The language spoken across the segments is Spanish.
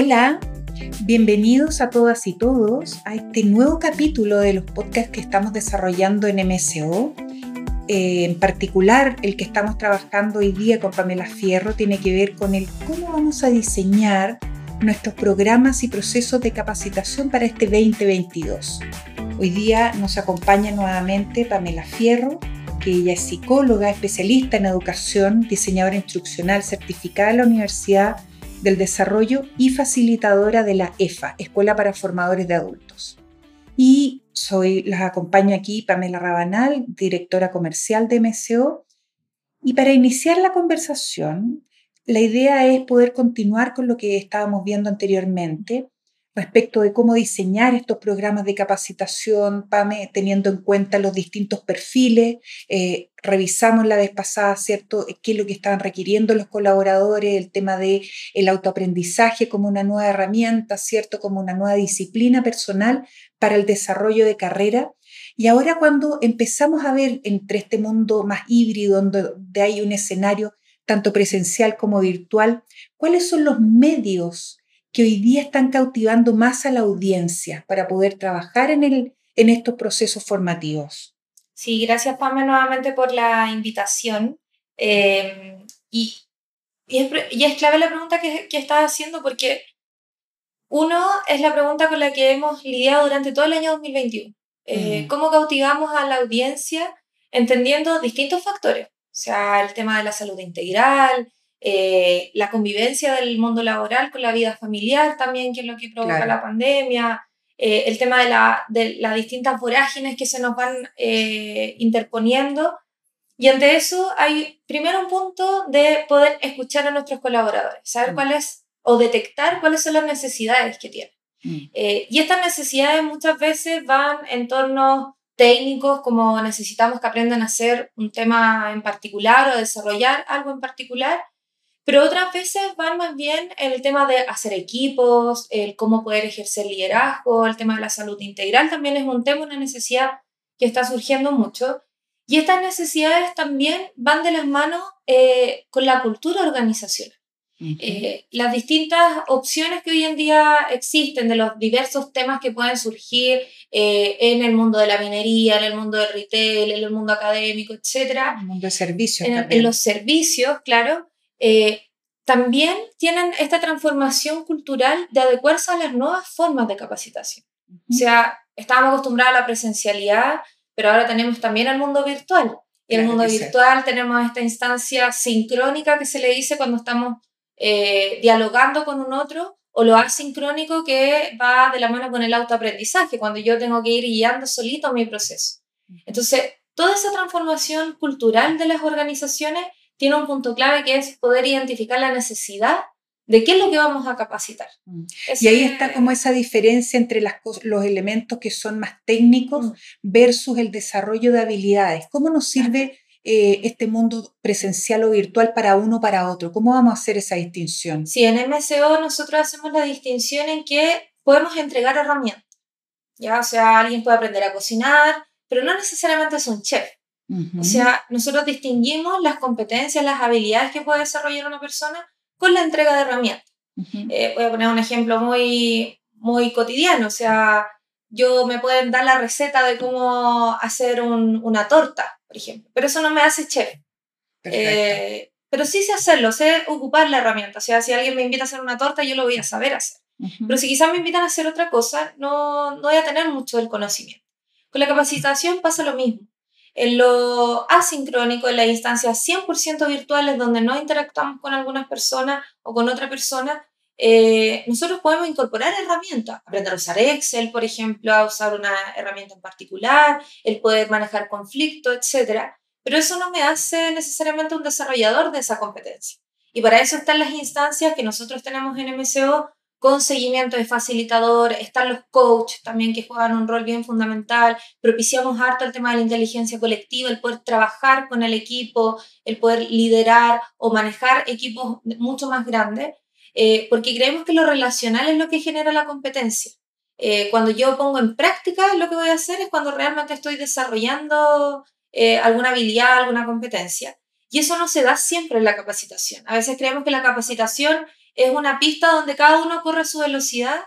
Hola, bienvenidos a todas y todos a este nuevo capítulo de los podcasts que estamos desarrollando en MSO. Eh, en particular, el que estamos trabajando hoy día con Pamela Fierro tiene que ver con el cómo vamos a diseñar nuestros programas y procesos de capacitación para este 2022. Hoy día nos acompaña nuevamente Pamela Fierro, que ella es psicóloga, especialista en educación, diseñadora instruccional, certificada en la Universidad del Desarrollo y facilitadora de la EFA, Escuela para Formadores de Adultos. Y soy, las acompaño aquí Pamela Rabanal, directora comercial de MSO. Y para iniciar la conversación, la idea es poder continuar con lo que estábamos viendo anteriormente respecto de cómo diseñar estos programas de capacitación, PAME, teniendo en cuenta los distintos perfiles. Eh, revisamos la vez pasada, ¿cierto?, qué es lo que estaban requiriendo los colaboradores, el tema del el autoaprendizaje como una nueva herramienta, ¿cierto?, como una nueva disciplina personal para el desarrollo de carrera. Y ahora cuando empezamos a ver entre este mundo más híbrido, donde hay un escenario tanto presencial como virtual, cuáles son los medios que hoy día están cautivando más a la audiencia para poder trabajar en, el, en estos procesos formativos. Sí, gracias Pamela nuevamente por la invitación. Eh, y, y, es, clave la pregunta que, que estás haciendo porque uno es la pregunta con la que hemos lidiado durante todo el año 2021. Eh, mm. ¿Cómo cautivamos a la audiencia entendiendo distintos factores? O sea, el tema de la salud integral, eh, la convivencia del mundo laboral con la vida familiar también, que es lo que provoca la pandemia, eh, el tema de, la, de, las distintas vorágines que se nos van eh, interponiendo. Y ante eso hay primero un punto de poder escuchar a nuestros colaboradores, saber mm. cuáles o detectar cuáles son las necesidades que tienen. Mm. y estas necesidades muchas veces van en torno técnicos, como necesitamos que aprendan a hacer un tema en particular o desarrollar algo en particular, pero otras veces van más bien en el tema de hacer equipos, el cómo poder ejercer liderazgo, el tema de la salud integral también es un tema, una necesidad que está surgiendo mucho. Y estas necesidades también van de las manos eh, con la cultura organizacional. Eh, las distintas opciones que hoy en día existen de los diversos temas que pueden surgir eh, en el mundo de la minería, en el mundo del retail, en el mundo académico, etc. En el mundo de servicios. En, en los servicios, claro. Eh, también tienen esta transformación cultural de adecuarse a las nuevas formas de capacitación. O sea, estábamos acostumbrados a la presencialidad, pero ahora tenemos también el mundo virtual. Y el mundo virtual tenemos esta instancia sincrónica que se le dice cuando estamos eh, dialogando con un otro, o lo asincrónico que va de la mano con el autoaprendizaje, cuando yo tengo que ir guiando solito mi proceso. Entonces, toda esa transformación cultural de las organizaciones tiene un punto clave que es poder identificar la necesidad de qué es lo que vamos a capacitar. Mm. y ahí está como esa diferencia entre las, los elementos que son más técnicos mm. versus el desarrollo de habilidades. ¿Cómo nos sirve eh, este mundo presencial o virtual para uno o para otro? ¿Cómo vamos a hacer esa distinción? Sí, en MSO nosotros hacemos la distinción en que podemos entregar herramientas. ¿ya? O sea, alguien puede aprender a cocinar, pero no necesariamente es un chef. O sea, nosotros distinguimos las competencias, las habilidades que puede desarrollar una persona con la entrega de herramientas. Eh, voy a poner un ejemplo muy, muy cotidiano. O sea, yo me pueden dar la receta de cómo hacer una torta, por ejemplo, pero eso no me hace chef. Eh, pero sí sé hacerlo, sé ocupar la herramienta. O sea, si alguien me invita a hacer una torta, yo lo voy a saber hacer. Pero si quizás me invitan a hacer otra cosa, no, no voy a tener mucho del conocimiento. Con la capacitación pasa lo mismo. En lo asincrónico, en las instancias 100% virtuales donde no interactuamos con algunas personas o con otra persona, eh, nosotros podemos incorporar herramientas, aprender a usar Excel, por ejemplo, a usar una herramienta en particular, el poder manejar conflictos, etc. Pero eso no me hace necesariamente un desarrollador de esa competencia. Y para eso están las instancias que nosotros tenemos en MCO con seguimiento de facilitador, están los coaches también que juegan un rol bien fundamental, propiciamos harto el tema de la inteligencia colectiva, el poder trabajar con el equipo, el poder liderar o manejar equipos mucho más grandes, eh, porque creemos que lo relacional es lo que genera la competencia. Eh, cuando yo pongo en práctica lo que voy a hacer es cuando realmente estoy desarrollando eh, alguna habilidad, alguna competencia. Y eso no se da siempre en la capacitación. A veces creemos que la capacitación es una pista donde cada uno corre a su velocidad,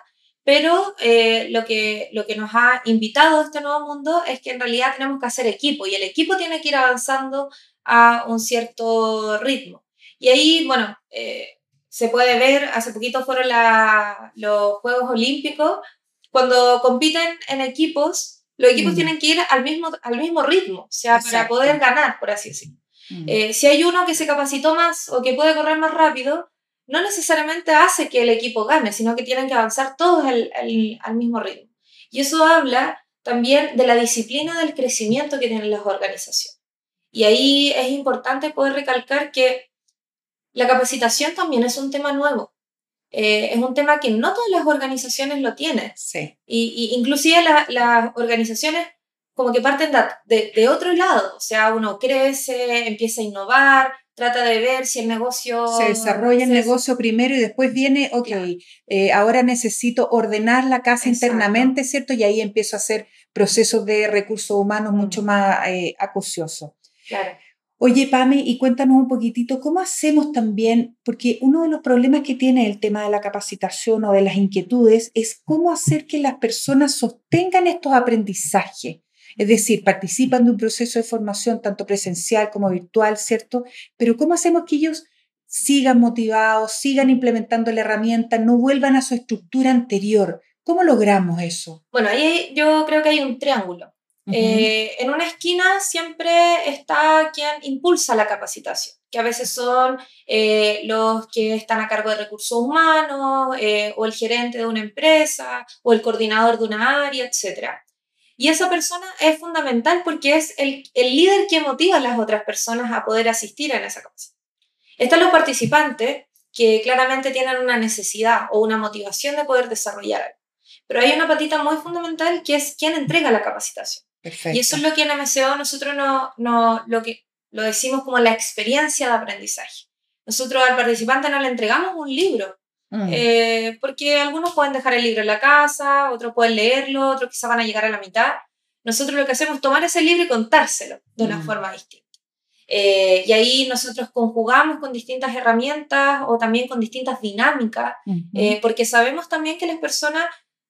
pero eh, lo, que, lo que nos ha invitado a este nuevo mundo es que en realidad tenemos que hacer equipo y el equipo tiene que ir avanzando a un cierto ritmo. Y ahí, bueno, eh, se puede ver, hace poquito fueron los Juegos Olímpicos, cuando compiten en equipos, los equipos mm. tienen que ir al mismo, al mismo ritmo, o sea, para poder ganar, por así decirlo. Mm. Eh, si hay uno que se capacitó más o que puede correr más rápido, no necesariamente hace que el equipo gane, sino que tienen que avanzar todos al, al mismo ritmo. Y eso habla también de la disciplina del crecimiento que tienen las organizaciones. Y ahí es importante poder recalcar que la capacitación también es un tema nuevo. Eh, es un tema que no todas las organizaciones lo tienen. Sí. Y, inclusive las organizaciones como que parten de, de, otro lado. O sea, uno crece, empieza a innovar, trata de ver si el negocio... Se desarrolla el negocio primero y después viene, ok, eh, ahora necesito ordenar la casa internamente, ¿cierto? Y ahí empiezo a hacer procesos de recursos humanos mucho más eh, acuciosos. Claro. Oye, Pame, y cuéntanos un poquitito, ¿cómo hacemos también? Porque uno de los problemas que tiene el tema de la capacitación o de las inquietudes es cómo hacer que las personas sostengan estos aprendizajes. Es decir, participan de un proceso de formación tanto presencial como virtual, ¿cierto? Pero ¿cómo hacemos que ellos sigan motivados, sigan implementando la herramienta, no vuelvan a su estructura anterior? ¿Cómo logramos eso? Bueno, ahí yo creo que hay un triángulo. Eh, en una esquina siempre está quien impulsa la capacitación, que a veces son eh, los que están a cargo de recursos humanos, eh, o el gerente de una empresa, o el coordinador de una área, etc. Y esa persona es fundamental porque es el, el líder que motiva a las otras personas a poder asistir en esa capacitación. Están los participantes que claramente tienen una necesidad o una motivación de poder desarrollar algo. Pero hay una patita muy fundamental que es quien entrega la capacitación. Y eso es lo que en MCO nosotros no, no, lo, que, lo decimos como la experiencia de aprendizaje. Nosotros al participante no le entregamos un libro, mm. eh, porque algunos pueden dejar el libro en la casa, otros pueden leerlo, otros quizás van a llegar a la mitad. Nosotros lo que hacemos es tomar ese libro y contárselo de una mm. forma distinta. Eh, y ahí nosotros conjugamos con distintas herramientas o también con distintas dinámicas, eh, porque sabemos también que las personas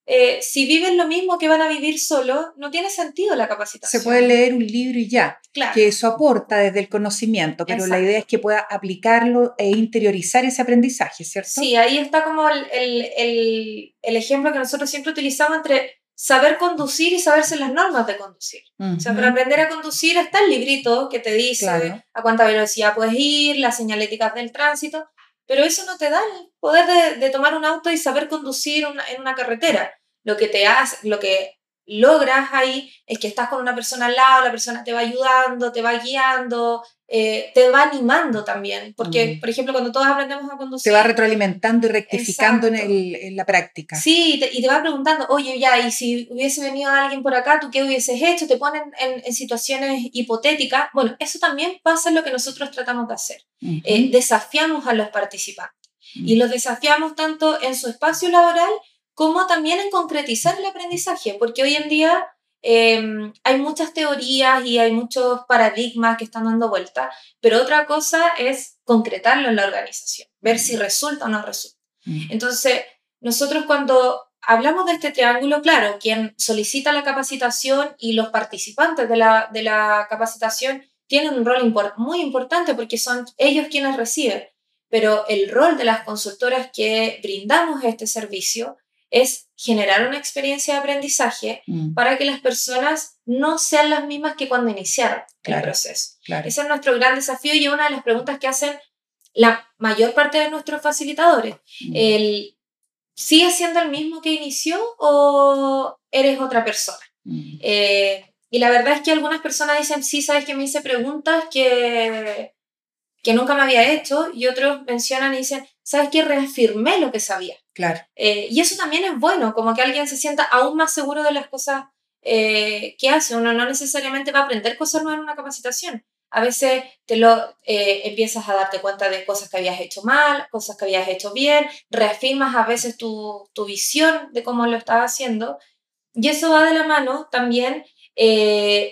eh, si viven lo mismo que van a vivir solo, no tiene sentido la capacitación. Se puede leer un libro y ya, que eso aporta desde el conocimiento, pero la idea es que pueda aplicarlo e interiorizar ese aprendizaje, ¿cierto? Sí, ahí está como el, el, el, ejemplo que nosotros siempre utilizamos entre saber conducir y saberse las normas de conducir. O sea, para aprender a conducir está el librito que te dice a cuánta velocidad puedes ir, las señaléticas del tránsito, pero eso no te da el poder de, tomar un auto y saber conducir en una carretera. Lo que te hace, lo que logras ahí es que estás con una persona al lado, la persona te va ayudando, te va guiando, eh, te va animando también. Porque, por ejemplo, cuando todos aprendemos a conducir... Te va retroalimentando y rectificando en, la práctica. Sí, y te, va preguntando, oye, ya, y si hubiese venido alguien por acá, ¿tú qué hubieses hecho? Te ponen en, situaciones hipotéticas. Bueno, eso también pasa en lo que nosotros tratamos de hacer. Eh, desafiamos a los participantes. Y los desafiamos tanto en su espacio laboral como también en concretizar el aprendizaje, porque hoy en día em, hay muchas teorías y hay muchos paradigmas que están dando vuelta, pero otra cosa es concretarlo en la organización, ver si resulta o no resulta. Mm. Entonces, nosotros cuando hablamos de este triángulo, claro, quien solicita la capacitación y los participantes de la, de la capacitación tienen un rol muy importante porque son ellos quienes reciben, pero el rol de las consultoras que brindamos este servicio es generar una experiencia de aprendizaje mm. para que las personas no sean las mismas que cuando iniciaron el proceso. Ese es nuestro gran desafío y una de las preguntas que hacen la mayor parte de nuestros facilitadores. Mm. El, ¿Sigues siendo el mismo que inició o eres otra persona? Mm. Eh, y la verdad es que algunas personas dicen, sí, sabes que me hice preguntas que, que nunca me había hecho y otros mencionan y dicen, sabes que reafirmé lo que sabía. Claro. Eh, y eso también es bueno, como que alguien se sienta aún más seguro de las cosas eh, que hace. Uno no necesariamente va a aprender cosas nuevas en una capacitación. A veces te lo eh, empiezas a darte cuenta de cosas que habías hecho mal, cosas que habías hecho bien, reafirmas a veces tu, tu visión de cómo lo estás haciendo. Y eso va de la mano también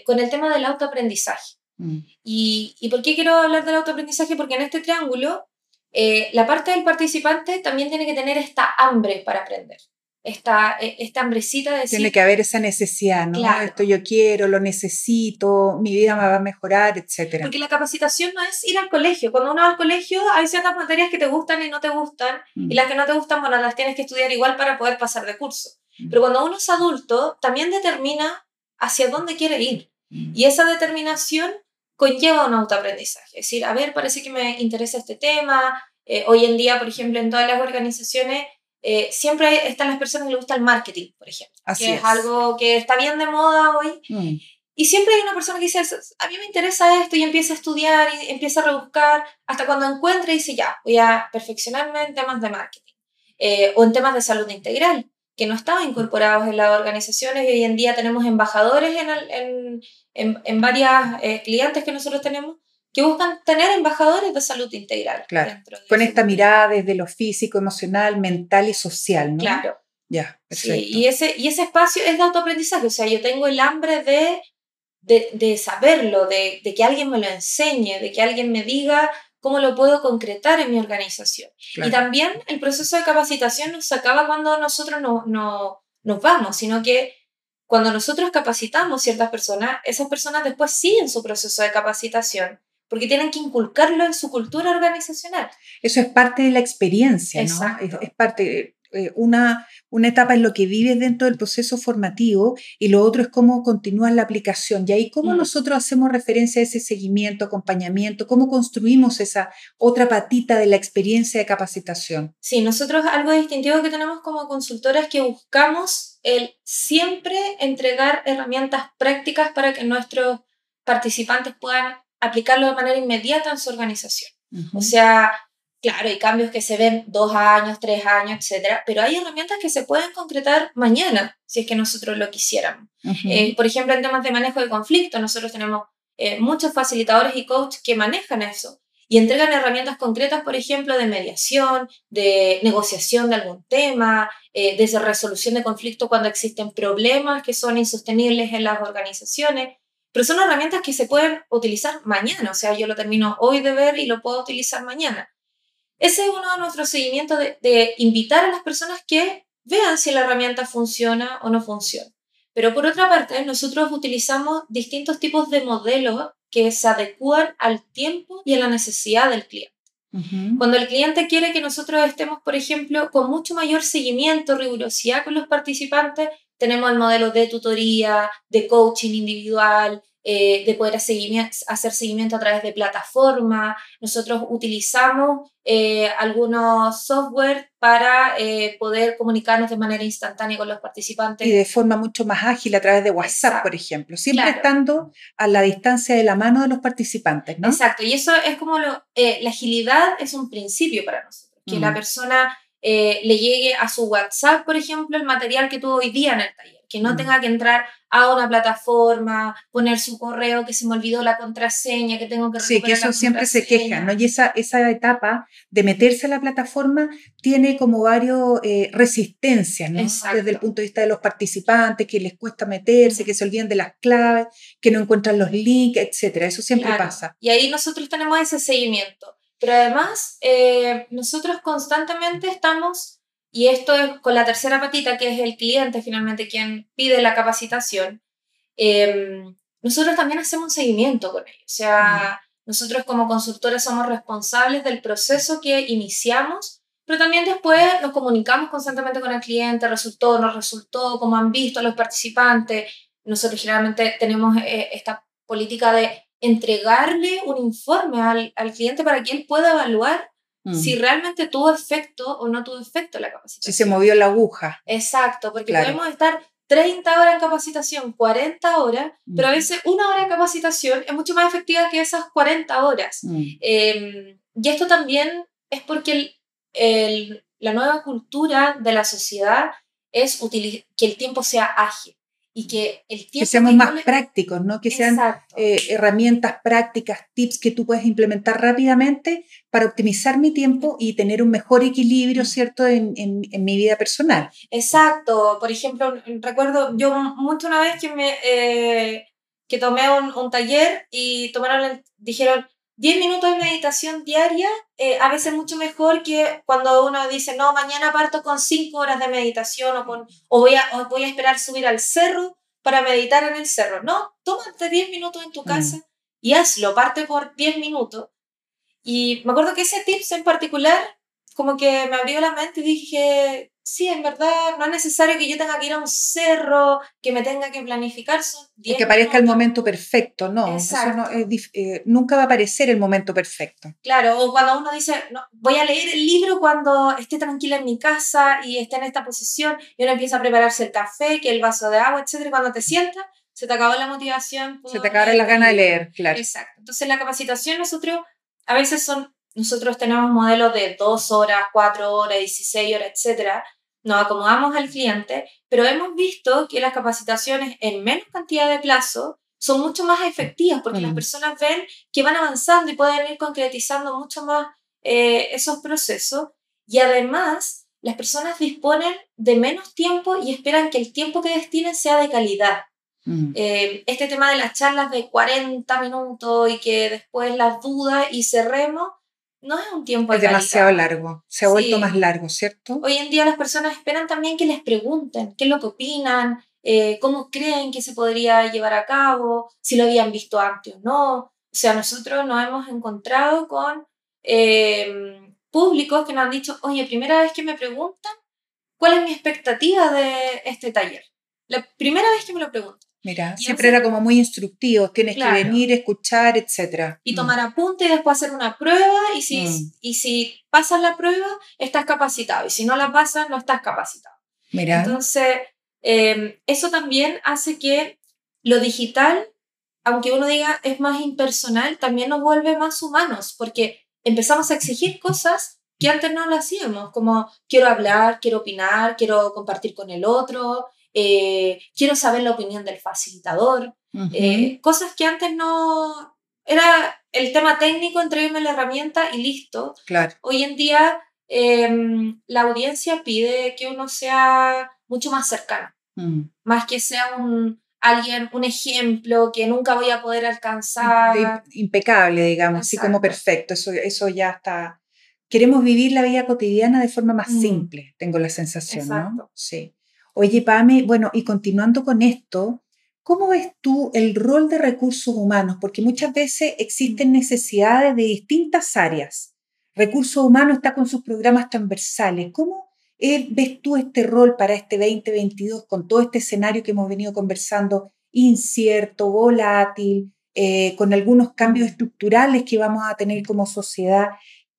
con el tema del autoaprendizaje. Mm. Y, ¿Y por qué quiero hablar del autoaprendizaje? Porque en este triángulo eh, la parte del participante también tiene que tener esta hambre para aprender esta, e, esta hambrecita de Tiene que haber esa necesidad, ¿no? Esto yo quiero, lo necesito, mi vida me va a mejorar, etc. Porque la capacitación no es ir al colegio. Cuando uno va al colegio hay ciertas materias que te gustan y no te gustan, y mm. las que no te gustan, bueno, las tienes que estudiar igual para poder pasar de curso. Mm. Pero cuando uno es adulto, también determina hacia dónde quiere ir. Mm. Y esa determinación conlleva un autoaprendizaje. Es decir, a ver, parece que me interesa este tema. Eh, hoy en día, por ejemplo, en todas las organizaciones eh, siempre están las personas que les gusta el marketing, por ejemplo, que es. algo que está bien de moda hoy. Mm. Y siempre hay una persona que dice, a mí me interesa esto y empieza a estudiar y empieza a rebuscar hasta cuando encuentra y dice, ya, voy a perfeccionarme en temas de marketing eh, o en temas de salud integral, que no estaban incorporados en las organizaciones y hoy en día tenemos embajadores en, en, en, en varias eh, clientes que nosotros tenemos que buscan tener embajadores de salud integral. Claro, con esta mirada desde lo físico, emocional, mental y social, ¿no? Claro. Ya, perfecto. Sí, y, ese, y ese espacio es de autoaprendizaje, o sea, yo tengo el hambre de, de, de saberlo, de, de, que alguien me lo enseñe, de que alguien me diga cómo lo puedo concretar en mi organización. Y también el proceso de capacitación no se acaba cuando nosotros no, no, nos vamos, sino que cuando nosotros capacitamos ciertas personas, esas personas después siguen su proceso de capacitación porque tienen que inculcarlo en su cultura organizacional. Eso es parte de la experiencia, ¿no? Es, parte, eh, una, una etapa en lo que vives dentro del proceso formativo y lo otro es cómo continúa la aplicación. Y ahí cómo mm. nosotros hacemos referencia a ese seguimiento, acompañamiento, cómo construimos esa otra patita de la experiencia de capacitación. Sí, nosotros algo distintivo que tenemos como consultora es que buscamos el siempre entregar herramientas prácticas para que nuestros participantes puedan aplicarlo de manera inmediata en su organización. O sea, claro, hay cambios que se ven dos años, tres años, etcétera, pero hay herramientas que se pueden concretar mañana, si es que nosotros lo quisiéramos. Eh, por ejemplo, en temas de manejo de conflicto, nosotros tenemos eh, muchos facilitadores y coaches que manejan eso y entregan herramientas concretas, por ejemplo, de mediación, de negociación de algún tema, eh, de resolución de conflicto cuando existen problemas que son insostenibles en las organizaciones. Pero son herramientas que se pueden utilizar mañana, o sea, yo lo termino hoy de ver y lo puedo utilizar mañana. Ese es uno de nuestros seguimientos de, invitar a las personas que vean si la herramienta funciona o no funciona. Pero por otra parte, nosotros utilizamos distintos tipos de modelos que se adecúan al tiempo y a la necesidad del cliente. Cuando el cliente quiere que nosotros estemos, por ejemplo, con mucho mayor seguimiento, rigurosidad con los participantes, tenemos el modelo de tutoría, de coaching individual, eh, de poder hacer seguimiento a través de plataformas. Nosotros utilizamos eh, algunos software para eh, poder comunicarnos de manera instantánea con los participantes. Y de forma mucho más ágil a través de WhatsApp, por ejemplo, siempre estando a la distancia de la mano de los participantes, ¿no? Exacto, y eso es como lo, la agilidad es un principio para nosotros, que la mm. persona le llegue a su WhatsApp, por ejemplo, el material que tuvo hoy día en el taller, que no mm. tenga que entrar a una plataforma, poner su correo, que se me olvidó la contraseña, que tengo que Sí, que eso siempre se queja, ¿no? Y esa, esa etapa de meterse a la plataforma tiene como varios eh, resistencias, ¿no? Desde el punto de vista de los participantes, que les cuesta meterse, que se olviden de las claves, que no encuentran los links, etcétera. Eso siempre pasa. Y ahí nosotros tenemos ese seguimiento. Pero además, eh, nosotros constantemente estamos, y esto es con la tercera patita, que es el cliente finalmente quien pide la capacitación, em, nosotros también hacemos un seguimiento con ellos. O sea, nosotros como consultores somos responsables del proceso que iniciamos, pero también después nos comunicamos constantemente con el cliente, resultó, no resultó, cómo han visto a los participantes. Nosotros generalmente tenemos eh, esta política de entregarle un informe al, al cliente para que él pueda evaluar si mm. realmente tuvo efecto o no tuvo efecto la capacitación. Si se movió la aguja. Exacto, porque podemos estar 30 horas en capacitación, 40 horas, pero a veces una hora de capacitación es mucho más efectiva que esas 40 horas. Mm. Em, y esto también es porque el, el, la nueva cultura de la sociedad es que el tiempo sea ágil y que el tiempo... Que seamos más prácticos, ¿no? Que sean eh, herramientas prácticas, tips que tú puedes implementar rápidamente para optimizar mi tiempo y tener un mejor equilibrio. ¿cierto?, en, en, mi vida personal. Exacto. Por ejemplo, recuerdo yo mucho una vez que me... Eh, que tomé un, un, taller y tomaron dijeron, 10 minutos de meditación diaria, eh, a veces mucho mejor que cuando uno dice, no, mañana parto con 5 horas de meditación o, con, o, voy a, voy a esperar subir al cerro para meditar en el cerro. No, tómate 10 minutos en tu mm. casa y hazlo, parte por 10 minutos. Y me acuerdo que ese tips en particular como que me abrió la mente y dije, sí, en verdad no es necesario que yo tenga que ir a un cerro, que me tenga que planificar. Y que parezca el momento perfecto, no. Eh, nunca va a aparecer el momento perfecto. Claro, o cuando uno dice, no, voy a leer el libro cuando esté tranquila en mi casa y esté en esta posición, y uno empieza a prepararse el café, que el vaso de agua, etc. Y cuando te sientas, se te acabó la motivación. Se te acabaron las ganas de leer, claro. Exacto. Entonces la capacitación nosotros a veces son nosotros tenemos modelos de 2 horas, 4 horas, 16 horas, etcétera. Nos acomodamos al cliente, pero hemos visto que las capacitaciones en menos cantidad de plazo son mucho más efectivas porque las personas ven que van avanzando y pueden ir concretizando mucho más eh, esos procesos. Y además, las personas disponen de menos tiempo y esperan que el tiempo que destinen sea de calidad. Mm. Eh, este tema de las charlas de 40 minutos y que después las dudas y cerremos, no es un tiempo Es demasiado largo, se ha vuelto más largo, ¿cierto? Hoy en día las personas esperan también que les pregunten qué es lo que opinan, eh, cómo creen que se podría llevar a cabo, si lo habían visto antes o no. O sea, nosotros nos hemos encontrado con em, públicos que nos han dicho, oye, primera vez que me preguntan, ¿cuál es mi expectativa de este taller? La primera vez que me lo preguntan. Mira, siempre era como muy instructivo, tienes que venir, escuchar, etc. Y mm. tomar apunte y después hacer una prueba y si, mm. y si pasas la prueba, estás capacitado y si no la pasas, no estás capacitado. Mira. Entonces, em, eso también hace que lo digital, aunque uno diga es más impersonal, también nos vuelve más humanos porque empezamos a exigir cosas que antes no lo hacíamos, como quiero hablar, quiero opinar, quiero compartir con el otro, eh, quiero saber la opinión del facilitador, eh, cosas que antes no... Era el tema técnico, entregueme la herramienta y listo. Claro. Hoy en día em, la audiencia pide que uno sea mucho más cercano, mm. más que sea un, alguien, un ejemplo que nunca voy a poder alcanzar. impecable, digamos, así como perfecto, eso, eso ya está. Queremos vivir la vida cotidiana de forma más mm. simple, tengo la sensación, ¿no? Sí. Oye, Pame, bueno, y continuando con esto, ¿cómo ves tú el rol de recursos humanos? Porque muchas veces existen necesidades de distintas áreas. Recursos humanos está con sus programas transversales. ¿Cómo eh, ves tú este rol para este 2022 con todo este escenario que hemos venido conversando, incierto, volátil, eh, con algunos cambios estructurales que vamos a tener como sociedad?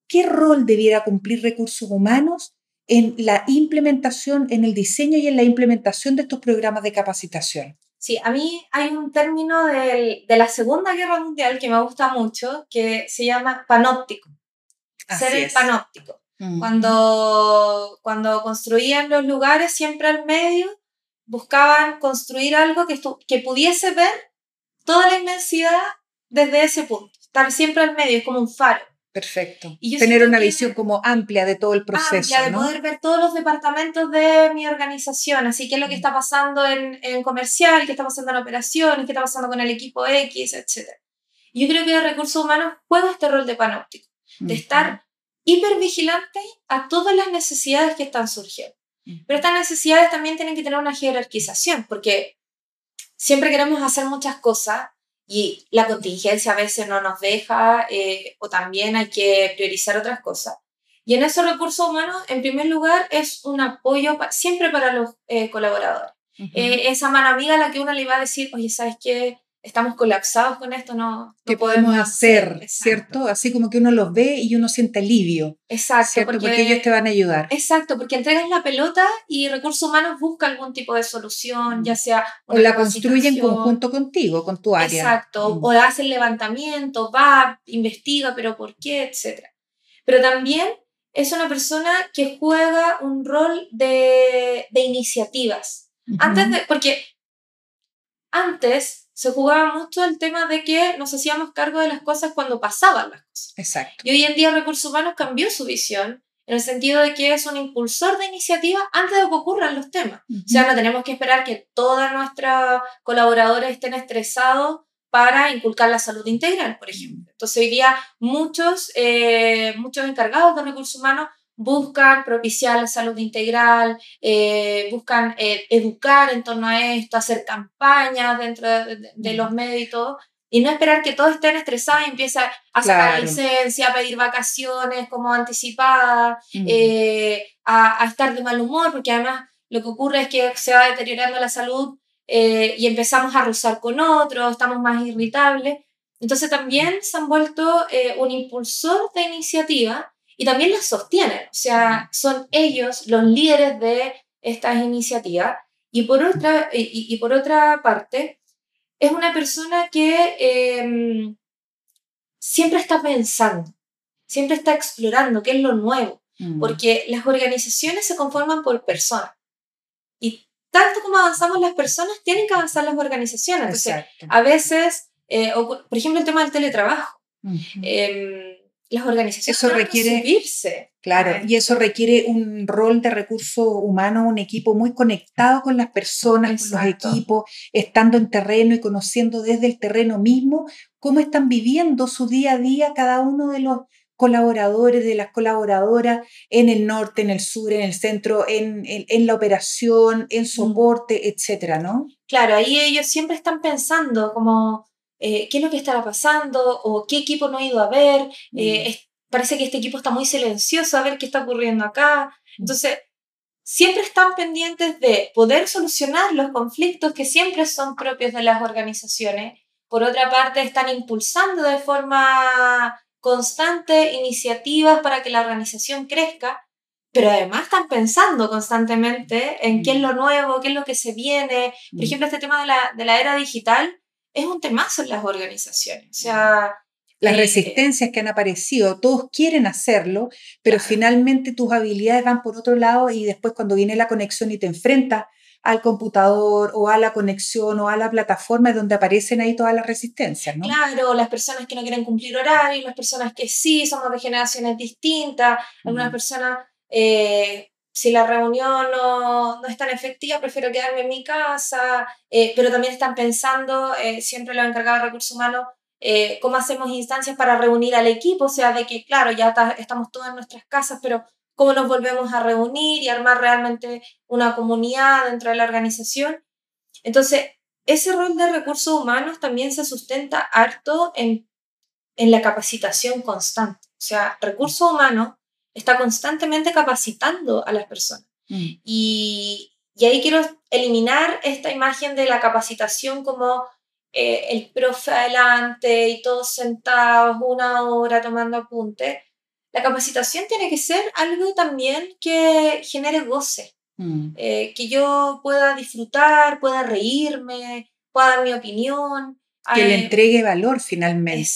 ¿Qué rol debiera cumplir recursos humanos en la implementación, en el diseño y en la implementación de estos programas de capacitación? Sí, a mí hay un término de la Segunda Guerra Mundial que me gusta mucho, que se llama panóptico. ser el panóptico. Mm. Cuando, cuando construían los lugares, siempre al medio, buscaban construir algo que, que pudiese ver toda la inmensidad desde ese punto. Estar siempre al medio, es como un faro. Perfecto. Y Tener una visión como amplia de todo el proceso. Amplia, de poder ver todos los departamentos de mi organización. Así que es lo que mm. está pasando en, en, comercial, qué está pasando en operaciones, qué está pasando con el equipo X, etc. Yo creo que el recursos humanos juega este rol de panóptico, de estar hipervigilante a todas las necesidades que están surgiendo. Mm. Pero estas necesidades también tienen que tener una jerarquización, porque siempre queremos hacer muchas cosas y la contingencia a veces no nos deja eh, o también hay que priorizar otras cosas. Y en esos recursos humanos, en primer lugar, es un apoyo siempre para los eh, colaboradores. Eh, esa mano amiga a la que uno le va a decir, oye, ¿sabes qué? Estamos colapsados con esto, no. ¿Qué podemos hacer? ¿Cierto? Así como que uno los ve y uno siente alivio. Exacto. Porque, ellos te van a ayudar. Exacto, porque entregas la pelota y recursos humanos busca algún tipo de solución, ya sea. O la construye en conjunto contigo, con tu área. Exacto. Mm. O hace el levantamiento, va, investiga, pero ¿por qué? Etcétera. Pero también es una persona que juega un rol de, de iniciativas. Antes de. Porque antes se jugaba mucho el tema de que nos hacíamos cargo de las cosas cuando pasaban las cosas. Exacto. Y hoy en día Recursos Humanos cambió su visión en el sentido de que es un impulsor de iniciativa antes de que ocurran los temas. O sea, no tenemos que esperar que todos nuestros colaboradores estén estresados para inculcar la salud integral, por ejemplo. Entonces, hoy día muchos, eh, muchos encargados de recursos humanos buscan propiciar la salud integral, eh, buscan eh, educar en torno a esto, hacer campañas dentro de, los medios y todo, y no esperar que todos estén estresados y empiecen a sacar licencia, a pedir vacaciones como anticipadas, a, a, estar de mal humor, porque además lo que ocurre es que se va deteriorando la salud eh, y empezamos a rozar con otros, estamos más irritables. Entonces también se han vuelto eh, un impulsor de iniciativa y también las sostienen, o sea, son ellos los líderes de estas iniciativas. Y por otra, y, por otra parte, es una persona que em, siempre está pensando, siempre está explorando qué es lo nuevo, mm. porque las organizaciones se conforman por personas. Y tanto como avanzamos las personas, tienen que avanzar las organizaciones. Entonces, a veces, eh, por ejemplo, el tema del teletrabajo. Em, las organizaciones eso requiere subirse. Claro, y eso requiere un rol de recurso humano, un equipo muy conectado con las personas, con los equipos, estando en terreno y conociendo desde el terreno mismo cómo están viviendo su día a día cada uno de los colaboradores, de las colaboradoras en el norte, en el sur, en el centro, en, en, la operación, en soporte, etcétera, ¿no? Claro, ahí ellos siempre están pensando como eh, qué es lo que estará pasando o qué equipo no ha ido a ver. Eh, parece que este equipo está muy silencioso a ver qué está ocurriendo acá. Entonces, siempre están pendientes de poder solucionar los conflictos que siempre son propios de las organizaciones. Por otra parte, están impulsando de forma constantes iniciativas para que la organización crezca, pero además están pensando constantemente en qué es lo nuevo, qué es lo que se viene. Por mm. ejemplo, este tema de la, de la era digital es un temazo en las organizaciones. O sea, las eh, resistencias que han aparecido, todos quieren hacerlo, pero finalmente tus habilidades van por otro lado y después cuando viene la conexión y te enfrentas al computador o a la conexión o a la plataforma es donde aparecen ahí todas las resistencias, ¿no? Claro, las personas que no quieren cumplir horario, las personas que sí, somos de generaciones distintas, algunas personas, eh, si la reunión no, no, es tan efectiva, prefiero quedarme en mi casa, eh, pero también están pensando, eh, siempre lo encargado de recursos humanos, cómo hacemos instancias para reunir al equipo, o sea, de que, claro, ya estamos todos en nuestras casas, pero cómo nos volvemos a reunir y armar realmente una comunidad dentro de la organización. Entonces, ese rol de recursos humanos también se sustenta harto en, en la capacitación constante. O sea, recursos humanos está constantemente capacitando a las personas. Mm. Y, y, ahí quiero eliminar esta imagen de la capacitación como eh, el profe adelante y todos sentados una hora tomando apuntes, la capacitación tiene que ser algo también que genere goce, mm. eh, que yo pueda disfrutar, pueda reírme, pueda dar mi opinión. Que le entregue valor finalmente,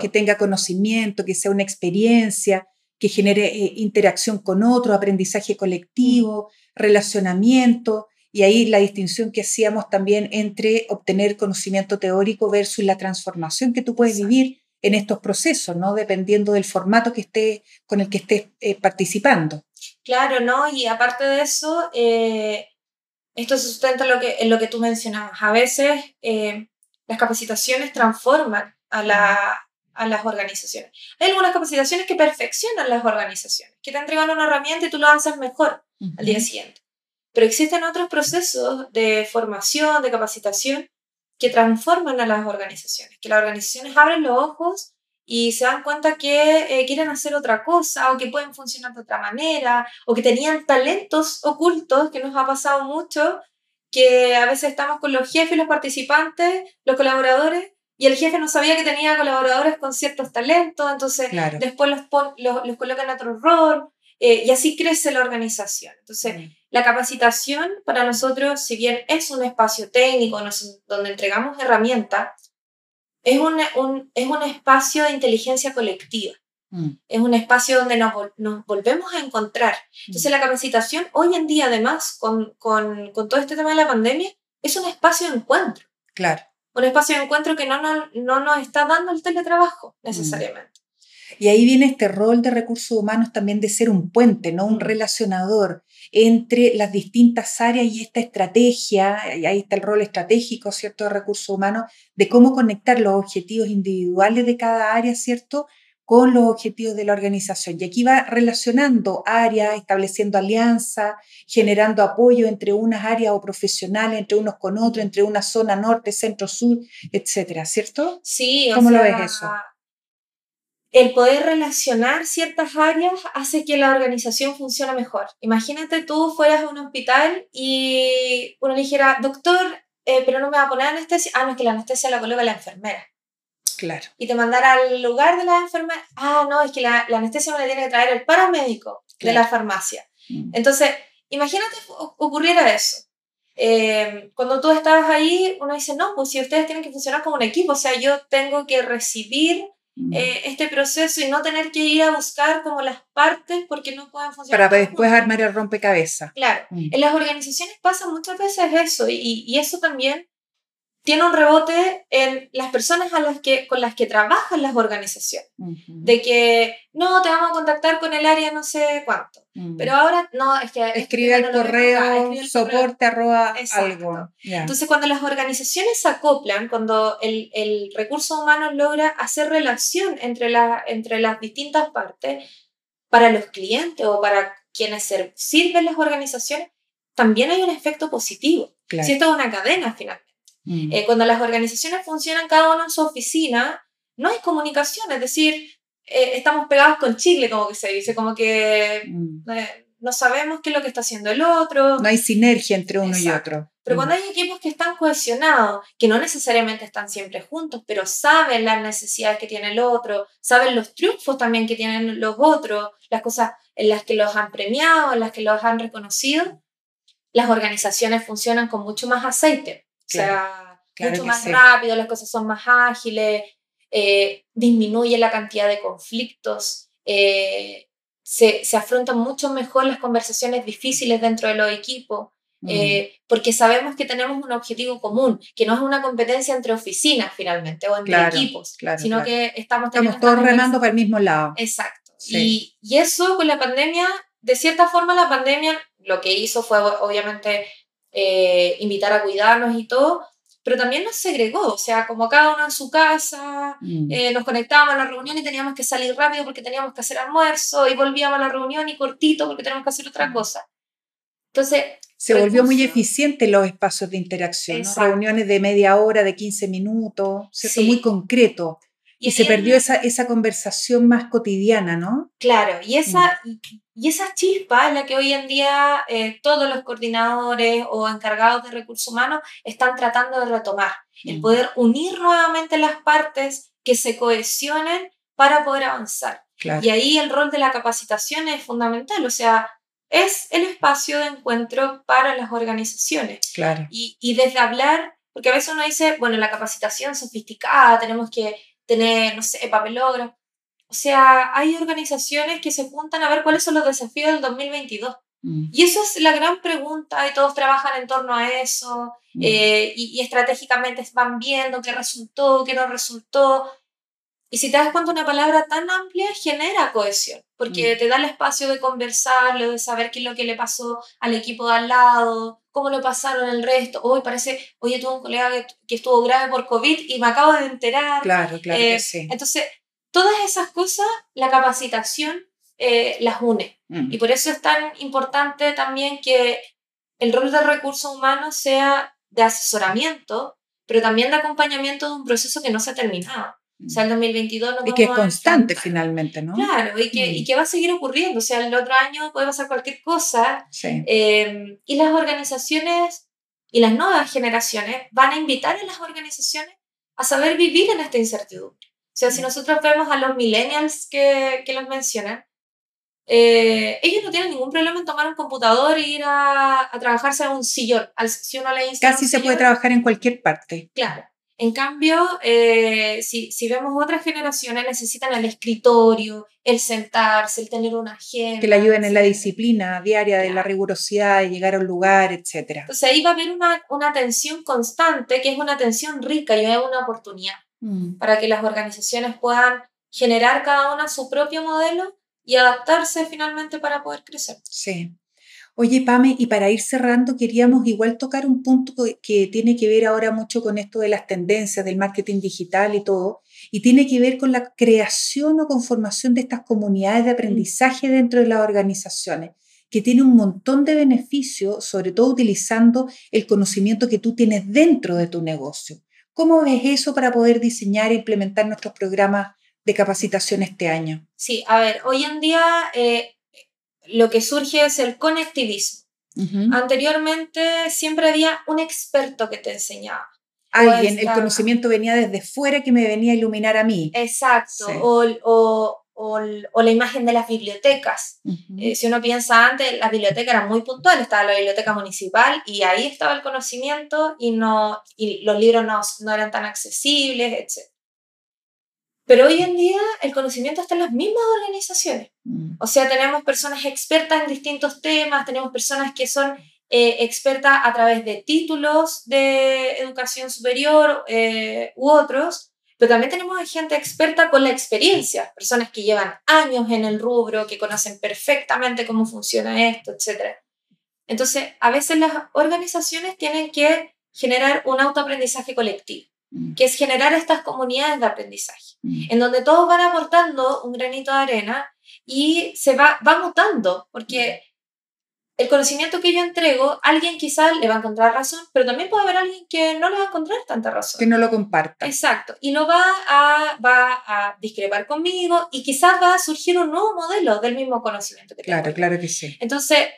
que tenga conocimiento, que sea una experiencia, que genere eh, interacción con otro, aprendizaje colectivo, relacionamiento. Y ahí la distinción que hacíamos también entre obtener conocimiento teórico versus la transformación que tú puedes vivir en estos procesos, ¿no? Dependiendo del formato que esté, con el que estés eh, participando. Claro, ¿no? Y aparte de eso, eh, esto se sustenta en lo que, en lo que tú mencionabas. A veces eh, las capacitaciones transforman a, la, a las organizaciones. Hay algunas capacitaciones que perfeccionan las organizaciones, que te entregan una herramienta y tú lo haces mejor al día siguiente. Pero existen otros procesos de formación, de capacitación, que transforman a las organizaciones, que las organizaciones abren los ojos y se dan cuenta que eh, quieren hacer otra cosa o que pueden funcionar de otra manera o que tenían talentos ocultos, que nos ha pasado mucho, que a veces estamos con los jefes, los participantes, los colaboradores y el jefe no sabía que tenía colaboradores con ciertos talentos, entonces después los, los, los, coloca en otro rol eh, y así crece la organización. Entonces, mm. la capacitación para nosotros, si bien es un espacio técnico donde entregamos herramientas, es un, es un espacio de inteligencia colectiva. Mm. Es un espacio donde nos, nos, volvemos a encontrar. Entonces, mm. la capacitación hoy en día, además, con, con, con, todo este tema de la pandemia, es un espacio de encuentro. Claro. Un espacio de encuentro que no, no, no nos está dando el teletrabajo necesariamente. Y ahí viene este rol de recursos humanos también de ser un puente, ¿no? Un mm. relacionador entre las distintas áreas y esta estrategia, y ahí está el rol estratégico, ¿cierto?, de recursos humanos, de cómo conectar los objetivos individuales de cada área, ¿cierto?, con los objetivos de la organización. Y aquí va relacionando áreas, estableciendo alianzas, generando apoyo entre unas áreas o profesionales, entre unos con otros, entre una zona norte, centro, sur, etcétera, ¿cierto? Sí, ¿Cómo lo ves eso? El poder relacionar ciertas áreas hace que la organización funcione mejor. Imagínate tú fueras a un hospital y uno dijera, doctor, eh, pero no me va a poner anestesia. Ah, no, es que la anestesia la coloca la enfermera. Claro. Y te mandara al lugar de la enfermera. Ah, no, es que la, anestesia me la tiene que traer el paramédico de la farmacia. Mm. Entonces, imagínate ocurriera eso. Eh, cuando tú estabas ahí, uno dice, no, pues si ustedes tienen que funcionar como un equipo, o sea, yo tengo que recibir mm. eh, este proceso y no tener que ir a buscar como las partes porque no pueden funcionar. Para después armar el rompecabezas. Claro, mm. en las organizaciones pasa muchas veces eso y, y eso también tiene un rebote en las personas a las que, con las que trabajan las organizaciones. De que, no, te vamos a contactar con el área no sé cuánto. Mm. Pero ahora, no, es que... Escribe el correo, soporte arroba algo. Entonces, cuando las organizaciones se acoplan, cuando el, el, recurso humano logra hacer relación entre, la, entre las distintas partes, para los clientes o para quienes sirven las organizaciones, también hay un efecto positivo. Si esto es una cadena, finalmente. Mm. Eh, cuando las organizaciones funcionan cada uno en su oficina, no hay comunicación, es decir, eh, estamos pegados con chicle, como que se dice, como que mm. eh, no sabemos qué es lo que está haciendo el otro. No hay sinergia entre uno y otro. Pero mm. cuando hay equipos que están cohesionados, que no necesariamente están siempre juntos, pero saben las necesidades que tiene el otro, saben los triunfos también que tienen los otros, las cosas en las que los han premiado, en las que los han reconocido, las organizaciones funcionan con mucho más aceite. O sea, mucho más rápido, las cosas son más ágiles, eh, disminuye la cantidad de conflictos, eh, se, se, afrontan mucho mejor las conversaciones difíciles dentro de los equipos. Eh, mm. porque sabemos que tenemos un objetivo común, que no es una competencia entre oficinas finalmente o entre equipos, sino que estamos, estamos todos remando para el mismo lado. Exacto. Y, y, eso con la pandemia, de cierta forma la pandemia lo que hizo fue obviamente eh, invitar a cuidarnos y todo, pero también nos segregó, o sea, como cada uno en su casa, mm. eh, nos conectábamos a la reunión y teníamos que salir rápido porque teníamos que hacer almuerzo y volvíamos a la reunión y cortito porque teníamos que hacer otra mm. cosa. Entonces... Se volvió muy eficiente los espacios de interacción, reuniones de media hora, de 15 minutos, ¿cierto? muy concreto. Y, se perdió esa, esa conversación más cotidiana, ¿no? Claro, y esa, mm. y, esa chispa es la que hoy en día eh, todos los coordinadores o encargados de recursos humanos están tratando de retomar. El mm. poder unir nuevamente las partes que se cohesionen para poder avanzar. Y ahí el rol de la capacitación es fundamental, o sea, es el espacio de encuentro para las organizaciones. Claro. Y, y desde hablar, porque a veces uno dice, bueno, la capacitación sofisticada, tenemos que tener, no sé, papelógrafo. O sea, hay organizaciones que se juntan a ver cuáles son los desafíos del 2022. Mm. Y eso es la gran pregunta y todos trabajan en torno a eso mm. eh, y, estratégicamente van viendo qué resultó, qué no resultó. Y si te das cuenta, una palabra tan amplia genera cohesión, porque mm. te da el espacio de conversarlo, de saber qué es lo que le pasó al equipo de al lado, cómo lo pasaron el resto. Hoy parece, oye, tuve un colega que, estuvo grave por COVID y me acabo de enterar. Claro, claro que eh, sí. Entonces, todas esas cosas, la capacitación eh, las une. Mm. Y por eso es tan importante también que el rol de recursos humanos sea de asesoramiento, pero también de acompañamiento de un proceso que no se ha terminado. O sea, el 2022 no Y que es constante finalmente, ¿no? Claro, y que, y mm. que va a seguir ocurriendo. O sea, el otro año puede pasar cualquier cosa. Sí. Em, y las organizaciones y las nuevas generaciones van a invitar a las organizaciones a saber vivir en esta incertidumbre. O sea, si mm. nosotros vemos a los millennials que, que los mencionan, eh, ellos no tienen ningún problema en tomar un computador e ir a, a trabajarse en un sillón. si uno le Casi se puede trabajar en cualquier parte. Claro. En cambio, eh, si, si, vemos otras generaciones, necesitan el escritorio, el sentarse, el tener una agenda. Que le ayuden en la disciplina diaria de la rigurosidad, de llegar a un lugar, etc. Entonces ahí va a haber una, una atención constante, que es una atención rica y es una oportunidad mm. para que las organizaciones puedan generar cada una su propio modelo y adaptarse finalmente para poder crecer. Sí. Oye, Pame, y para ir cerrando, queríamos igual tocar un punto que tiene que ver ahora mucho con esto de las tendencias del marketing digital y todo, y tiene que ver con la creación o conformación de estas comunidades de aprendizaje dentro de las organizaciones, que tiene un montón de beneficios, sobre todo utilizando el conocimiento que tú tienes dentro de tu negocio. ¿Cómo ves eso para poder diseñar e implementar nuestros programas de capacitación este año? Sí, a ver, hoy en día eh, lo que surge es el conectivismo. Anteriormente siempre había un experto que te enseñaba. Alguien, el conocimiento venía desde fuera que me venía a iluminar a mí. Exacto, o, o, la imagen de las bibliotecas. Eh, si uno piensa antes, las bibliotecas eran muy puntuales, estaba la biblioteca municipal y ahí estaba el conocimiento y, no, y los libros no, no eran tan accesibles, etc. Pero hoy en día el conocimiento está en las mismas organizaciones. Mm. O sea, tenemos personas expertas en distintos temas, tenemos personas que son eh, expertas a través de títulos de educación superior eh, u otros, pero también tenemos gente experta con la experiencia, personas que llevan años en el rubro, que conocen perfectamente cómo funciona esto, etc. Entonces, a veces las organizaciones tienen que generar un autoaprendizaje colectivo. Mm. que es generar estas comunidades de aprendizaje, mm. en donde todos van aportando un granito de arena y se va, va mutando, porque el conocimiento que yo entrego, alguien quizás le va a encontrar razón, pero también puede haber alguien que no le va a encontrar tanta razón. Que no lo comparta. Exacto. Y no va a, va a discrepar conmigo y quizás va a surgir un nuevo modelo del mismo conocimiento que Claro, claro que sí. Entonces,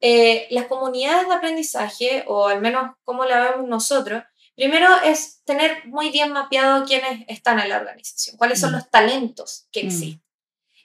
eh, las comunidades de aprendizaje, o al menos como la vemos nosotros, Primero es tener muy bien mapeado quiénes están en la organización, cuáles son mm. los talentos que mm. existen.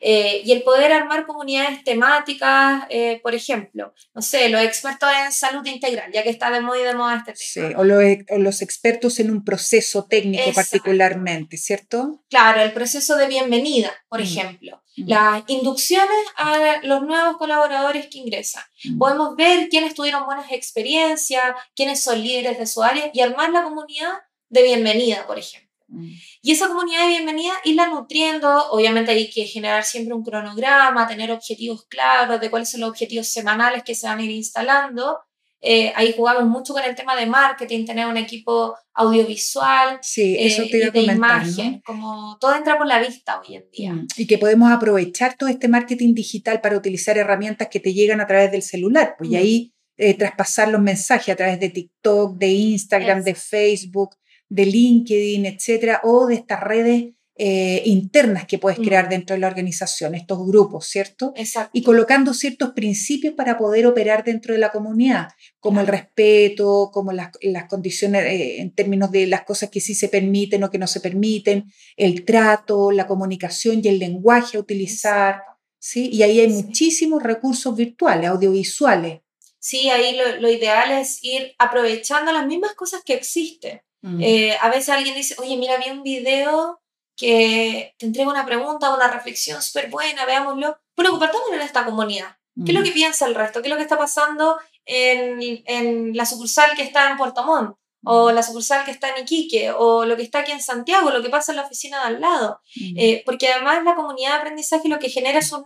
Eh, y el poder armar comunidades temáticas, eh, por ejemplo, no sé, los expertos en salud integral, ya que está de muy de moda este tema. Sí, o, los expertos en un proceso técnico particularmente, ¿cierto? Claro, el proceso de bienvenida, por mm. ejemplo. Las inducciones a los nuevos colaboradores que ingresan. Podemos ver quiénes tuvieron buenas experiencias, quiénes son líderes de su área y armar la comunidad de bienvenida, por ejemplo. Mm. Y esa comunidad de bienvenida, irla nutriendo, obviamente hay que generar siempre un cronograma, tener objetivos claros de cuáles son los objetivos semanales que se van a ir instalando. Eh, ahí jugamos mucho con el tema de marketing, tener un equipo audiovisual sí, eso te eh, de imagen, como todo entra por la vista hoy en día. Mm. Y que podemos aprovechar todo este marketing digital para utilizar herramientas que te llegan a través del celular, pues y mm. ahí eh, traspasar los mensajes a través de TikTok, de Instagram, de Facebook, de LinkedIn, etcétera, o de estas redes eh, internas que puedes crear mm. dentro de la organización, estos grupos, ¿cierto? Exacto. Y colocando ciertos principios para poder operar dentro de la comunidad, como el respeto, como las, condiciones eh, en términos de las cosas que sí se permiten o que no se permiten, el trato, la comunicación y el lenguaje a utilizar, ¿sí? Y ahí hay muchísimos recursos virtuales, audiovisuales. Sí, ahí lo, lo ideal es ir aprovechando las mismas cosas que existen Mm. Eh, a veces alguien dice, oye, mira, vi un video que te entrega una pregunta, una reflexión súper buena, veámoslo. Bueno, compartámoslo en esta comunidad. ¿Qué es lo mm. que piensa el resto? ¿Qué es lo que está pasando en, en la sucursal que está en Puerto Montt? o mm. la sucursal que está en Iquique, o lo que está aquí en Santiago, lo que pasa en la oficina de al lado. Eh, porque además la comunidad de aprendizaje lo que genera es un,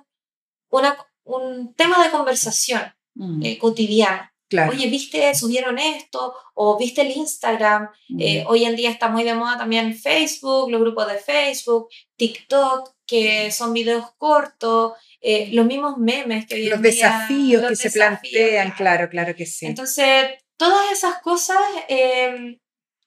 una, un tema de conversación eh, cotidiana. Oye, ¿viste? Subieron esto, o viste el Instagram. Eh, hoy en día está muy de moda también Facebook, los grupos de Facebook, TikTok, que son videos cortos, eh, los mismos memes que hoy Los desafíos que se plantean, claro. claro, que sí. Entonces, todas esas cosas em,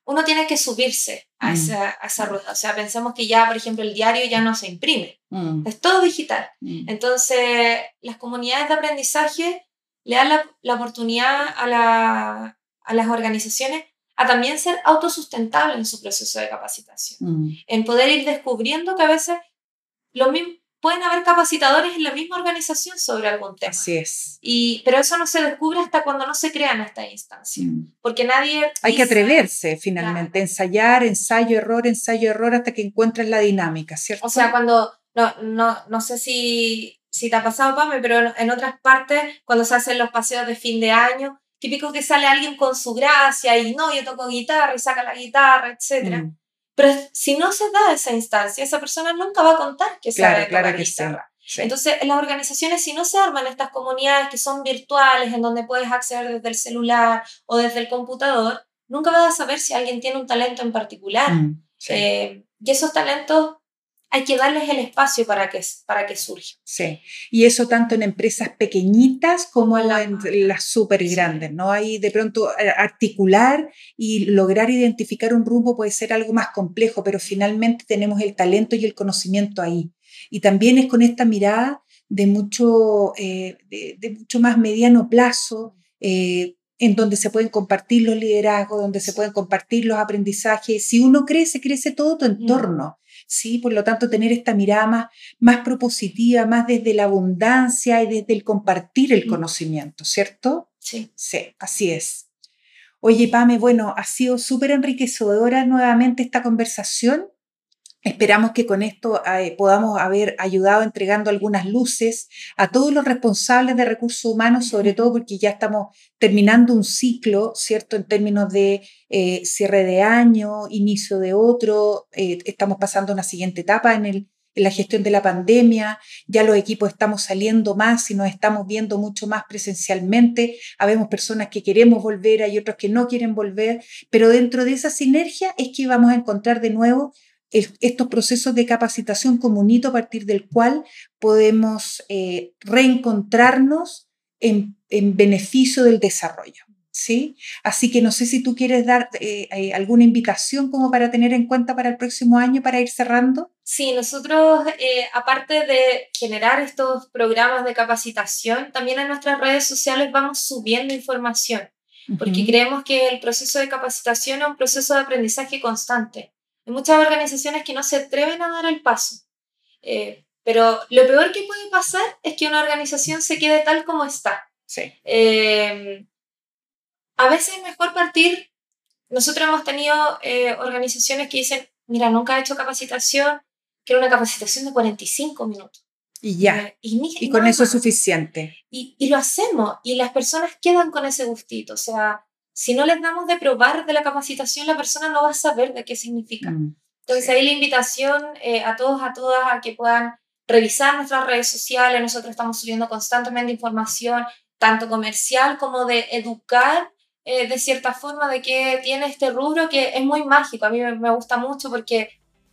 uno tiene que subirse a, mm. esa, a, esa, rueda. O sea, pensemos que ya, por ejemplo, el diario ya no se imprime, mm. es todo digital. Mm. Entonces, las comunidades de aprendizaje le dan la, oportunidad a, la, a, las organizaciones a también ser autosustentables en su proceso de capacitación, mm. en poder ir descubriendo que a veces lo mismo, pueden haber capacitadores en la misma organización sobre algún tema. Así es. Y, pero eso no se descubre hasta cuando no se crean esta instancia. Mm. Porque nadie... Hay que atreverse finalmente, ensayar, ensayo, error, ensayo, error, hasta que encuentres la dinámica, ¿cierto? O sea, cuando... No, no, no sé si si te ha pasado, Pame, pero en otras partes, cuando se hacen los paseos de fin de año, típico que sale alguien con su gracia y no, yo toco guitarra y saca la guitarra, etc. Mm. Pero si no se da esa instancia, esa persona nunca va a contar que sabe claro, tocar guitarra. Entonces, en las organizaciones, si no se arman estas comunidades que son virtuales, en donde puedes acceder desde el celular o desde el computador, nunca vas a saber si alguien tiene un talento en particular. Mm, eh, y esos talentos hay que darles el espacio para que, para que surja. Sí, y eso tanto en empresas pequeñitas como en, las súper grandes, ¿no? Hay de pronto eh, articular y lograr identificar un rumbo puede ser algo más complejo, pero finalmente tenemos el talento y el conocimiento ahí. Y también es con esta mirada de mucho, eh, de, mucho más mediano plazo, eh, en donde se pueden compartir los liderazgos, donde se pueden compartir los aprendizajes. Si uno crece, crece todo tu entorno. ¿Sí? Por lo tanto, tener esta mirada más, más propositiva, más desde la abundancia y desde el compartir el conocimiento, ¿cierto? Sí. Sí, así es. Oye, Pame, bueno, ha sido súper enriquecedora nuevamente esta conversación. Esperamos que con esto eh, podamos haber ayudado entregando algunas luces a todos los responsables de recursos humanos, sobre todo porque ya estamos terminando un ciclo, ¿cierto? En términos de eh, cierre de año, inicio de otro, eh, estamos pasando a una siguiente etapa en, el, en la gestión de la pandemia, ya los equipos estamos saliendo más y nos estamos viendo mucho más presencialmente, habemos personas que queremos volver, hay otros que no quieren volver, pero dentro de esa sinergia es que vamos a encontrar de nuevo estos procesos de capacitación como un hito a partir del cual podemos eh, reencontrarnos en, beneficio del desarrollo. ¿sí? Así que no sé si tú quieres dar eh, eh, alguna invitación como para tener en cuenta para el próximo año, para ir cerrando. Sí, nosotros, aparte de generar estos programas de capacitación, también en nuestras redes sociales vamos subiendo información, porque creemos que el proceso de capacitación es un proceso de aprendizaje constante. Hay muchas organizaciones que no se atreven a dar el paso. Eh, pero lo peor que puede pasar es que una organización se quede tal como está. Sí. Eh, a veces es mejor partir. Nosotros hemos tenido eh, organizaciones que dicen, mira, nunca he hecho capacitación, quiero una capacitación de 45 minutos. Y ya. y, con eso es suficiente. Y, y, lo hacemos y las personas quedan con ese gustito. O sea, si no les damos de probar de la capacitación, la persona no va a saber de qué significa. Mm, Entonces ahí la invitación eh, a todos, a todas, a que puedan revisar nuestras redes sociales. Nosotros estamos subiendo constantemente información, tanto comercial como de educar eh, de cierta forma de que tiene este rubro que es muy mágico. A mí me, gusta mucho porque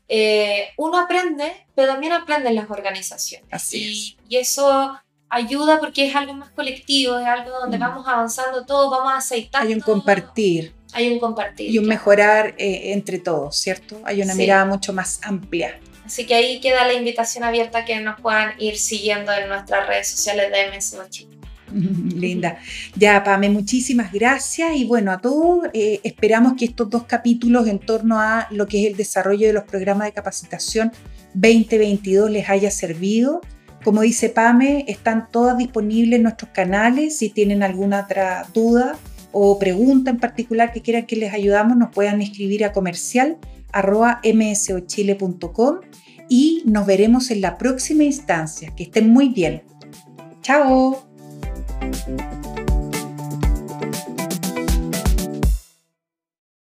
eh, uno aprende, pero también aprenden las organizaciones. Así y, y eso ayuda porque es algo más colectivo, es algo donde mm. vamos avanzando todos, vamos a aceitar. Hay un compartir. Hay un compartir. Y un mejorar eh, entre todos, ¿cierto? Hay una mirada mucho más amplia. Así que ahí queda la invitación abierta a que nos puedan ir siguiendo en nuestras redes sociales de MSO Chile. Linda. Ya, Pame, muchísimas gracias y bueno, a todos eh, esperamos que estos dos capítulos en torno a lo que es el desarrollo de los programas de capacitación 2022 les haya servido como dice Pame, están todas disponibles en nuestros canales. Si tienen alguna otra duda o pregunta en particular que quieran que les ayudamos, nos puedan escribir a comercial msochile.com y nos veremos en la próxima instancia. Que estén muy bien. Chao.